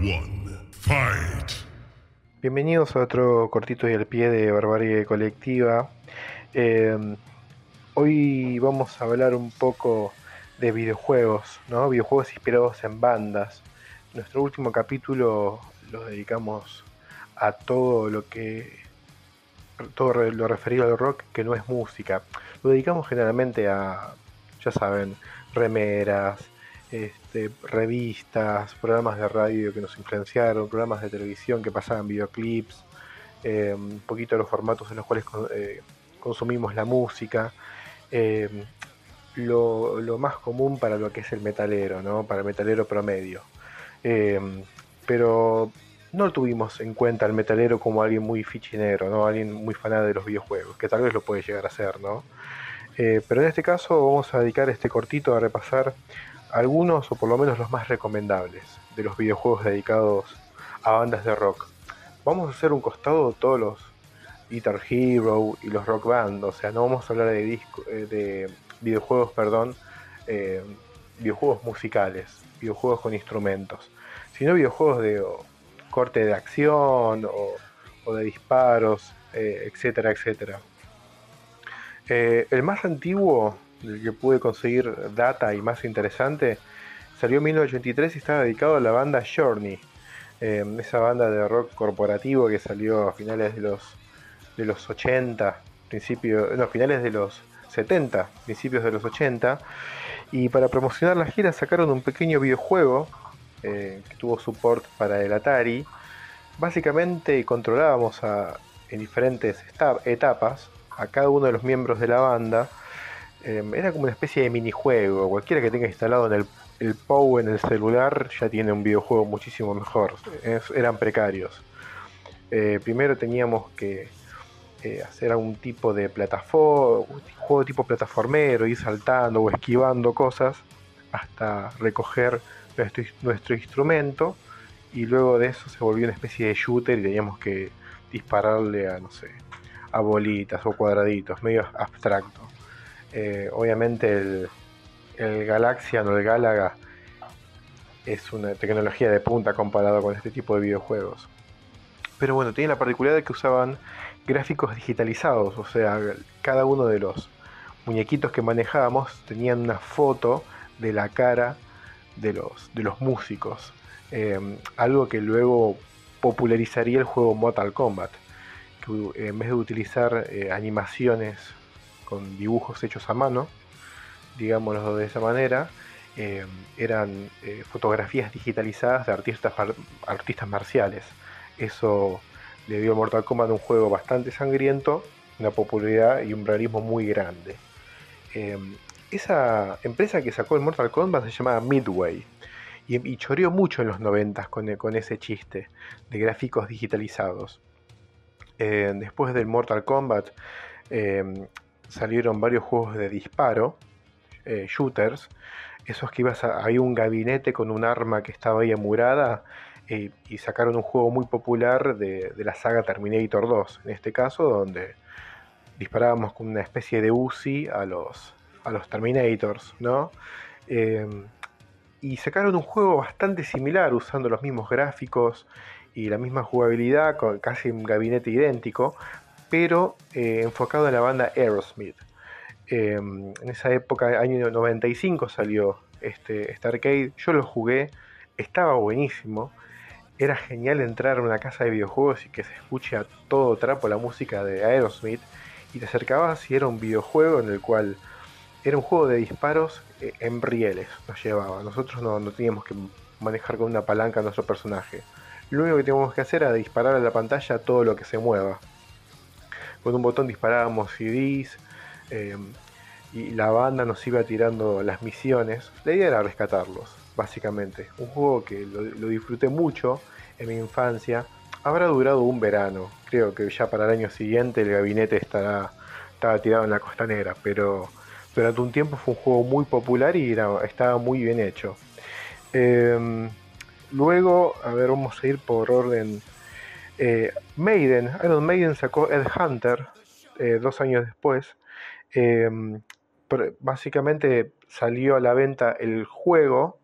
one, fight. Bienvenidos a otro cortito y al pie de Barbarie Colectiva. Eh, hoy vamos a hablar un poco de videojuegos, ¿no? Videojuegos inspirados en bandas. Nuestro último capítulo lo dedicamos a todo lo que todo lo referido al rock que no es música. Lo dedicamos generalmente a, ya saben, remeras, este, revistas, programas de radio que nos influenciaron, programas de televisión que pasaban videoclips, eh, un poquito los formatos en los cuales eh, consumimos la música. Eh, lo, más común para lo que es el metalero, ¿no? para el metalero promedio. pero no tuvimos en cuenta al metalero como alguien muy fichinero, ¿no? alguien muy fanático de los videojuegos, que tal vez lo puede llegar a ser, ¿no? pero en este caso vamos a dedicar este cortito a repasar algunos o por lo menos los más recomendables de los videojuegos dedicados a bandas de rock. Vamos a hacer un costado todos los Guitar Hero y los Rock Band, o sea, no vamos a hablar de, disco, eh, de videojuegos, perdón, eh, videojuegos musicales, videojuegos con instrumentos, sino videojuegos de corte de acción o, de disparos, eh, etcétera, etcétera. el más antiguo del que pude conseguir data y más interesante, salió en 1983 y estaba dedicado a la banda Journey, eh, esa banda de rock corporativo que salió a finales de los, de los 80, principios, no, finales de los 70, principios de los 80, y para promocionar la gira sacaron un pequeño videojuego eh, que tuvo support para el Atari. Básicamente controlábamos a, en diferentes etapas a cada uno de los miembros de la banda Em, era como una especie de minijuego. Cualquiera que tenga instalado en el, el en el celular ya tiene un videojuego muchísimo mejor. eran precarios. Eh, primero teníamos que eh, hacer algún tipo de plataforma, juego tipo plataformero, ir saltando o esquivando cosas hasta recoger nuestro, nuestro instrumento y luego de eso se volvió una especie de shooter y teníamos que dispararle a, no sé, a bolitas o cuadraditos, medio abstracto. Eh, obviamente el, el Galaxian o el Galaga es una tecnología de punta comparado con este tipo de videojuegos. Pero bueno, tiene la particularidad de que usaban gráficos digitalizados, o sea, cada uno de los muñequitos que manejábamos tenían una foto de la cara de los, de los músicos. Em, algo que luego popularizaría el juego Mortal Kombat, que en vez de utilizar eh, animaciones con dibujos hechos a mano, digámoslo de esa manera, eh, eran eh, fotografías digitalizadas de artistas, artistas marciales. Eso le dio a Mortal Kombat un juego bastante sangriento, una popularidad y un realismo muy grande. Eh, esa empresa que sacó el Mortal Kombat se llamaba Midway y, choreó mucho en los 90 con, con, ese chiste de gráficos digitalizados. después del Mortal Kombat salieron varios juegos de disparo, eh, shooters, esos que ibas a, había un gabinete con un arma que estaba ahí amurada eh, y sacaron un juego muy popular de, la saga Terminator 2, en este caso, donde disparábamos con una especie de Uzi a los, a los Terminators, ¿no? Em, y sacaron un juego bastante similar usando los mismos gráficos y la misma jugabilidad, con casi un gabinete idéntico, pero eh, enfocado en la banda Aerosmith. Em, en esa época, año 95, salió este, este, arcade. Yo lo jugué, estaba buenísimo. Era genial entrar a una casa de videojuegos y que se escuche a todo trapo la música de Aerosmith. Y te acercabas y era un videojuego en el cual era un juego de disparos eh, en rieles, nos llevaba. Nosotros no, no teníamos que manejar con una palanca a nuestro personaje. Lo único que teníamos que hacer era disparar a la pantalla todo lo que se mueva con un botón disparábamos CDs eh, y la banda nos iba tirando las misiones. La idea era rescatarlos, básicamente. Un juego que lo, disfruté mucho en mi infancia. Habrá durado un verano. Creo que ya para el año siguiente el gabinete estará, estaba tirado en la costanera, pero durante un tiempo fue un juego muy popular y estaba muy bien hecho. Em, luego, a ver, vamos a ir por orden eh, Maiden, Iron Maiden sacó Ed Hunter eh, dos años después. Em, básicamente salió a la venta el juego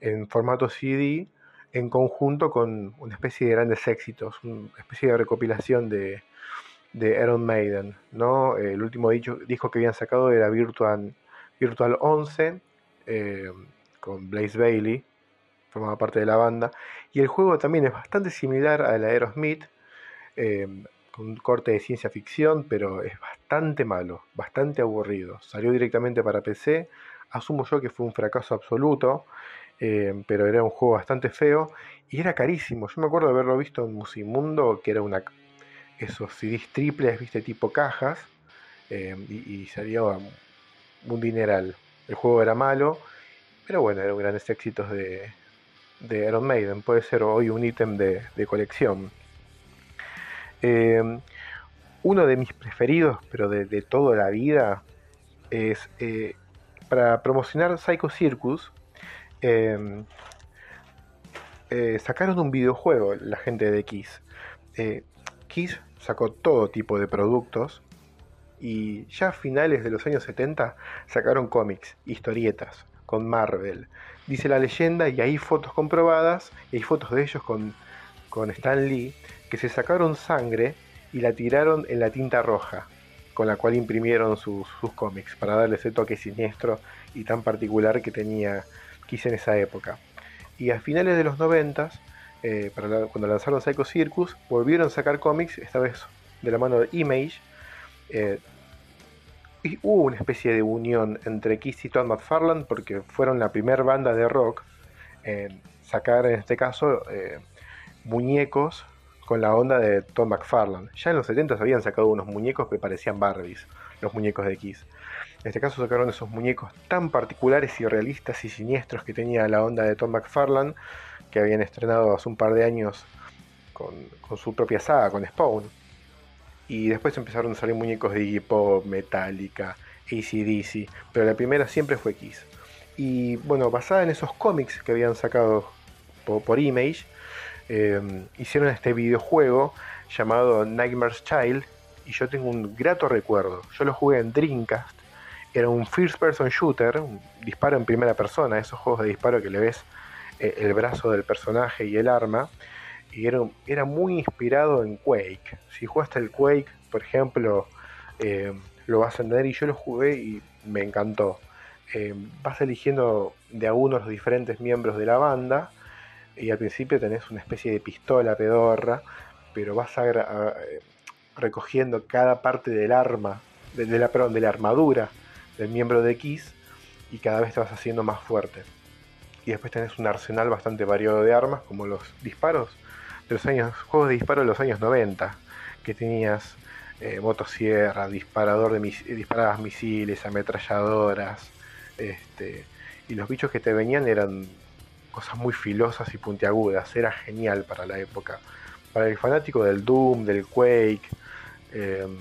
en formato CD en conjunto con una especie de grandes éxitos, una especie de recopilación de, de Iron Maiden. ¿no? El último disco que habían sacado era Virtual, Virtual 11, eh, con Blaze Bailey, formaba parte de la banda. Y el juego también es bastante similar al Aerosmith, eh, con un corte de ciencia ficción, pero es bastante malo, bastante aburrido. Salió directamente para PC, asumo yo que fue un fracaso absoluto. Eh, pero era un juego bastante feo y era carísimo. Yo me acuerdo de haberlo visto en Musimundo, que era una esos CDs triples, viste, tipo cajas, eh, y, salía un dineral. El juego era malo, pero bueno, eran grandes éxitos de, de Iron Maiden. Puede ser hoy un ítem de, colección. Eh, uno de mis preferidos, pero de, toda la vida, es eh, para promocionar Psycho Circus. sacaron un videojuego la gente de Kiss. Kiss sacó todo tipo de productos y ya a finales de los años 70 sacaron cómics, historietas, con Marvel. Dice la leyenda y hay fotos comprobadas, y hay fotos de ellos con, con Stan Lee, que se sacaron sangre y la tiraron en la tinta roja, con la cual imprimieron sus, sus cómics, para darle ese toque siniestro y tan particular que tenía Kiss en esa época. Y a finales de los 90 eh, cuando lanzaron Psycho Circus, volvieron a sacar cómics, esta vez de la mano de Image. Eh, hubo una especie de unión entre Kiss y Todd McFarlane porque fueron la primera banda de rock en sacar en este caso eh, muñecos con la onda de Todd McFarlane. Ya en los 70 habían sacado unos muñecos que parecían Barbies, los muñecos de Kiss. En este caso sacaron esos muñecos tan particulares y realistas y siniestros que tenía la onda de Tom McFarlane que habían estrenado hace un par de años con, su propia saga, con Spawn. Y después empezaron a salir muñecos de Iggy Pop, Metallica, ACDC, pero la primera siempre fue Kiss. Y bueno, basada en esos cómics que habían sacado por, Image, em, hicieron este videojuego llamado Nightmare's Child, y yo tengo un grato recuerdo. Yo lo jugué en Dreamcast, era un first person shooter, un disparo en primera persona, esos juegos de disparo que le ves eh, el brazo del personaje y el arma. Y era, muy inspirado en Quake. Si jugaste el Quake, por ejemplo, eh, lo vas a entender y yo lo jugué y me encantó. Eh, vas eligiendo de a uno los diferentes miembros de la banda y al principio tenés una especie de pistola pedorra, pero vas a, recogiendo cada parte del arma, de, la, perdón, de la armadura del miembro de Kiss y cada vez te vas haciendo más fuerte y después tenés un arsenal bastante variado de armas, como los disparos los años, juegos de disparo de los años 90, que tenías eh, motosierra, disparador de mis, disparadas misiles, ametralladoras, este, y los bichos que te venían eran cosas muy filosas y puntiagudas, era genial para la época. Para el fanático del Doom, del Quake, em,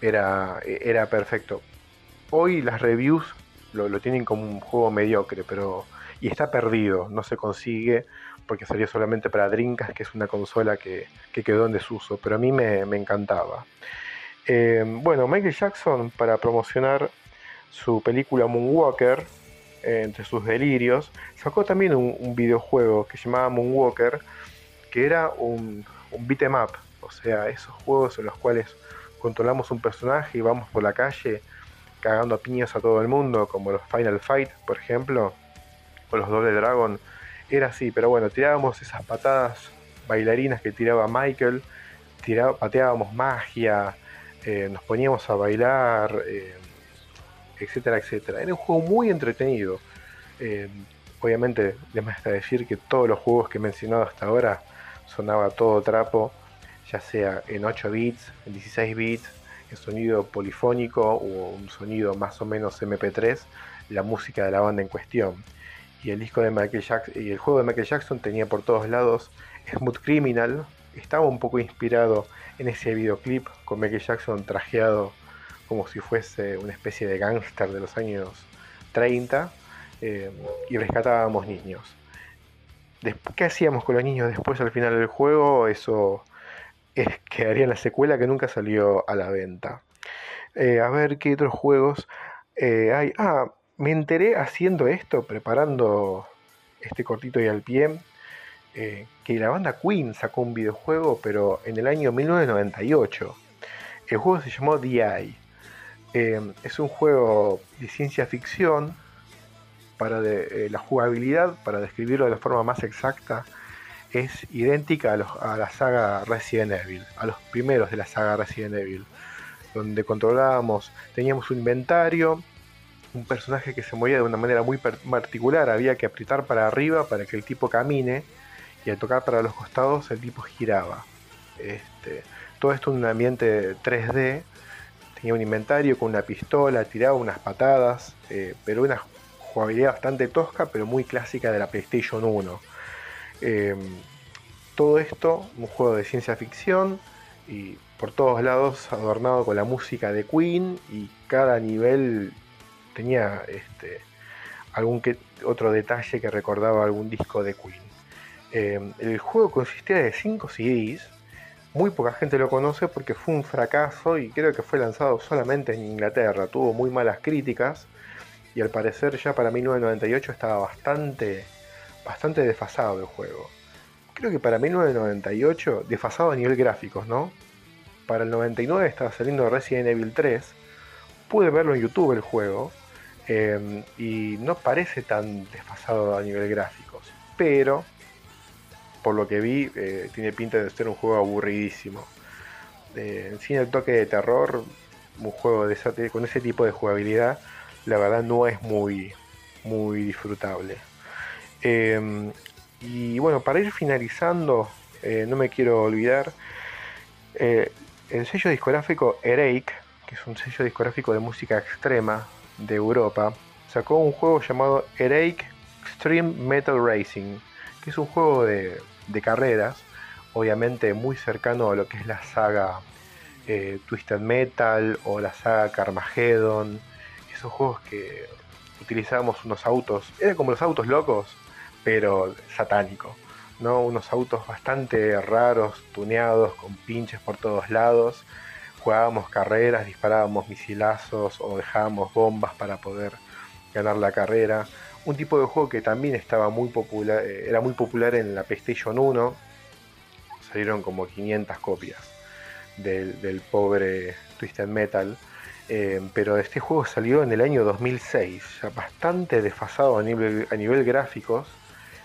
era, era perfecto. Hoy las reviews lo, lo, tienen como un juego mediocre, pero y está perdido, no se consigue porque salió solamente para Dreamcast, que es una consola que, quedó en desuso, pero a mí me, encantaba. Eh, bueno, Michael Jackson, para promocionar su película Moonwalker, eh, entre sus delirios, sacó también un, videojuego que se llamaba Moonwalker, que era un, un beat em up, o sea, esos juegos en los cuales controlamos un personaje y vamos por la calle cagando a piñas a todo el mundo, como los Final Fight, por ejemplo con los Doble Dragon, era así, pero bueno, tirábamos esas patadas bailarinas que tiraba Michael, pateábamos magia, eh, nos poníamos a bailar, eh, etcétera, etcétera. Era un juego muy entretenido. Eh, obviamente, además de decir que todos los juegos que he mencionado hasta ahora sonaba todo trapo, ya sea en 8 bits, en 16 bits, en sonido polifónico o un sonido más o menos MP3, la música de la banda en cuestión el disco de Michael Jackson y el juego de Michael Jackson tenía por todos lados Smooth Criminal, estaba un poco inspirado en ese videoclip con Michael Jackson trajeado como si fuese una especie de gángster de los años 30 eh, y rescatábamos niños. ¿Qué hacíamos con los niños después al final del juego? Eso es, quedaría en la secuela que nunca salió a la venta. Eh, a ver qué otros juegos eh, hay. Ah, me enteré haciendo esto, preparando este cortito y al pie, eh, que la banda Queen sacó un videojuego, pero en el año 1998. El juego se llamó DI. Eh, es un juego de ciencia ficción para de, la jugabilidad, para describirlo de la forma más exacta, es idéntica a, a, la saga Resident Evil, a los primeros de la saga Resident Evil, donde controlábamos, teníamos un inventario, un personaje que se movía de una manera muy particular, había que apretar para arriba para que el tipo camine y al tocar para los costados el tipo giraba. Este, todo esto en un ambiente 3D, tenía un inventario con una pistola, tiraba unas patadas, eh, pero una jugabilidad bastante tosca, pero muy clásica de la PlayStation 1. Em, todo esto, un juego de ciencia ficción y por todos lados adornado con la música de Queen y cada nivel tenía este, algún que, otro detalle que recordaba algún disco de Queen. Em, el juego consistía de 5 CDs, muy poca gente lo conoce porque fue un fracaso y creo que fue lanzado solamente en Inglaterra, tuvo muy malas críticas y al parecer ya para 1998 estaba bastante, bastante desfasado el juego. Creo que para 1998, desfasado a nivel gráficos, ¿no? Para el 99 estaba saliendo Resident Evil 3, pude verlo en YouTube el juego, em, y no parece tan desfasado a nivel gráficos, pero por lo que vi eh, tiene pinta de ser un juego aburridísimo. Eh, sin el toque de terror, un juego con ese tipo de jugabilidad la verdad no es muy, muy disfrutable. Em, y bueno, para ir finalizando, eh, no me quiero olvidar, eh, el sello discográfico Ereik, que es un sello discográfico de música extrema de Europa, sacó un juego llamado Ereik Extreme Metal Racing, que es un juego de, de carreras, obviamente muy cercano a lo que es la saga eh, Twisted Metal o la saga Carmageddon esos juegos que utilizábamos unos autos, era como los autos locos, pero satánico, ¿no? Unos autos bastante raros, tuneados, con pinches por todos lados. Jugábamos carreras, disparábamos misilazos o dejábamos bombas para poder ganar la carrera. Un tipo de juego que también estaba muy popular, eh, era muy popular en la PlayStation 1. Salieron como 500 copias del, pobre Twisted Metal. Eh, pero este juego salió en el año 2006, ya bastante desfasado a nivel, a nivel gráficos.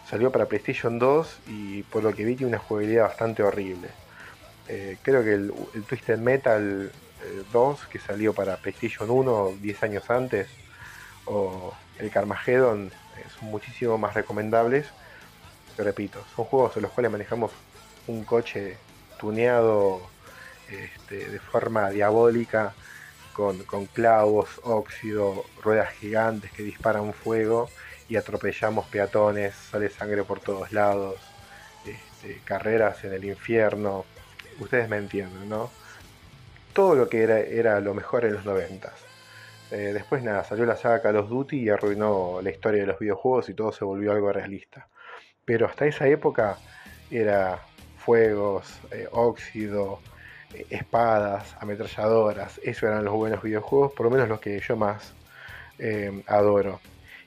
Salió para PlayStation 2 y por lo que vi tiene una jugabilidad bastante horrible. Eh, creo que el, Twisted Metal 2, eh, que salió para PlayStation 1 10 años antes, o el Carmageddon, son muchísimo más recomendables. Repito, son juegos en los cuales manejamos un coche tuneado este, de forma diabólica con, clavos, óxido, ruedas gigantes que disparan fuego y atropellamos peatones, sale sangre por todos lados, este, carreras en el infierno, ustedes me entienden, ¿no? Todo lo que era, lo mejor en los noventas. Eh, después nada, salió la saga Call of Duty y arruinó la historia de los videojuegos y todo se volvió algo realista. Pero hasta esa época era fuegos, eh, óxido, espadas, ametralladoras, esos eran los buenos videojuegos, por lo menos los que yo más eh, adoro.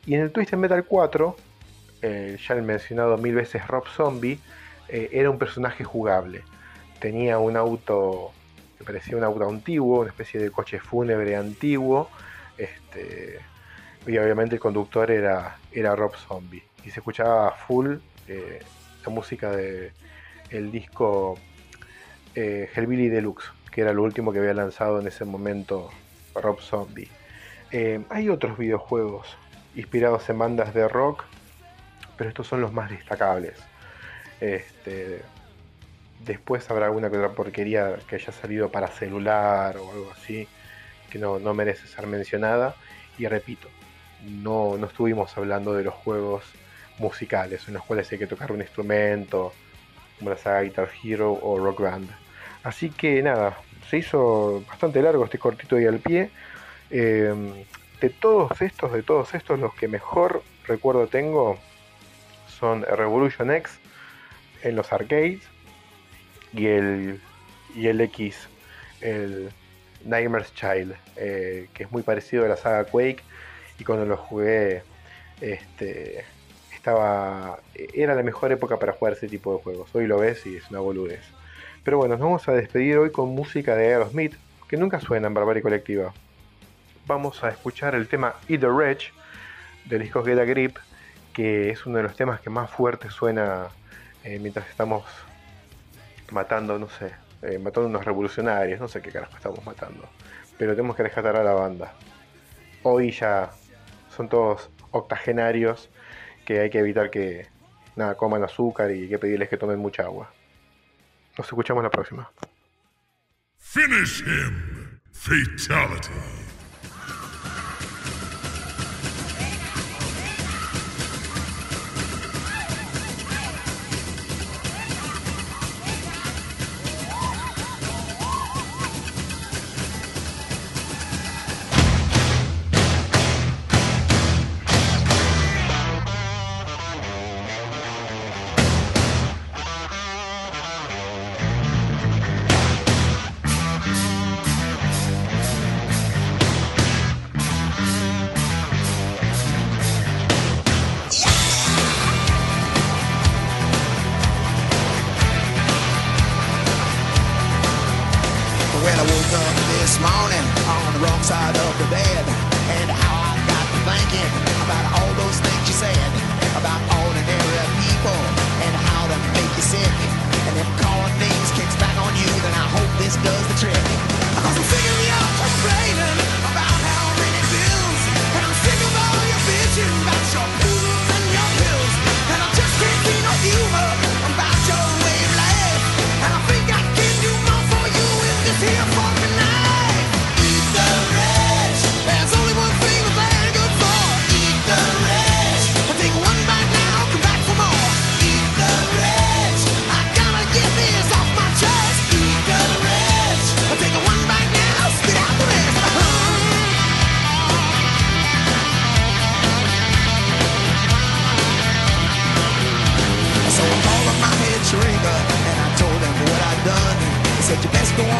Y en el Twisted Metal 4, eh, ya el mencionado mil veces Rob Zombie, eh, era un personaje jugable. Tenía un auto que parecía un auto antiguo, una especie de coche fúnebre antiguo. Este, y obviamente el conductor era, era Rob Zombie. Y se escuchaba full la música del el disco eh, Hellbilly Deluxe, que era lo último que había lanzado en ese momento Rob Zombie. Eh, hay otros videojuegos inspirados en bandas de rock, pero estos son los más destacables. Este, después habrá alguna otra porquería que haya salido para celular o algo así, que no, merece ser mencionada. Y repito, no, no estuvimos hablando de los juegos musicales en los cuales hay que tocar un instrumento, como la saga Guitar Hero o Rock Band. Así que nada, se hizo bastante largo este cortito y al pie. Em, de todos estos, de todos estos, los que mejor recuerdo tengo son Revolution X en los arcades y el, y el X, el Nightmare's Child, eh, que es muy parecido a la saga Quake y cuando lo jugué este, estaba era la mejor época para jugar ese tipo de juegos. Hoy lo ves y es una boludez. Pero bueno, nos vamos a despedir hoy con música de Aerosmith, que nunca suena en Barbarie Colectiva. Vamos a escuchar el tema Eat the del disco Get a Grip, que es uno de los temas que más fuerte suena eh, mientras estamos matando, no sé, eh, matando unos revolucionarios, no sé qué carajo estamos matando. Pero tenemos que rescatar a la banda. Hoy ya son todos octogenarios que hay que evitar que nada, coman azúcar y hay que pedirles que tomen mucha agua. Nos escuchamos la próxima. Finish him. Fatality.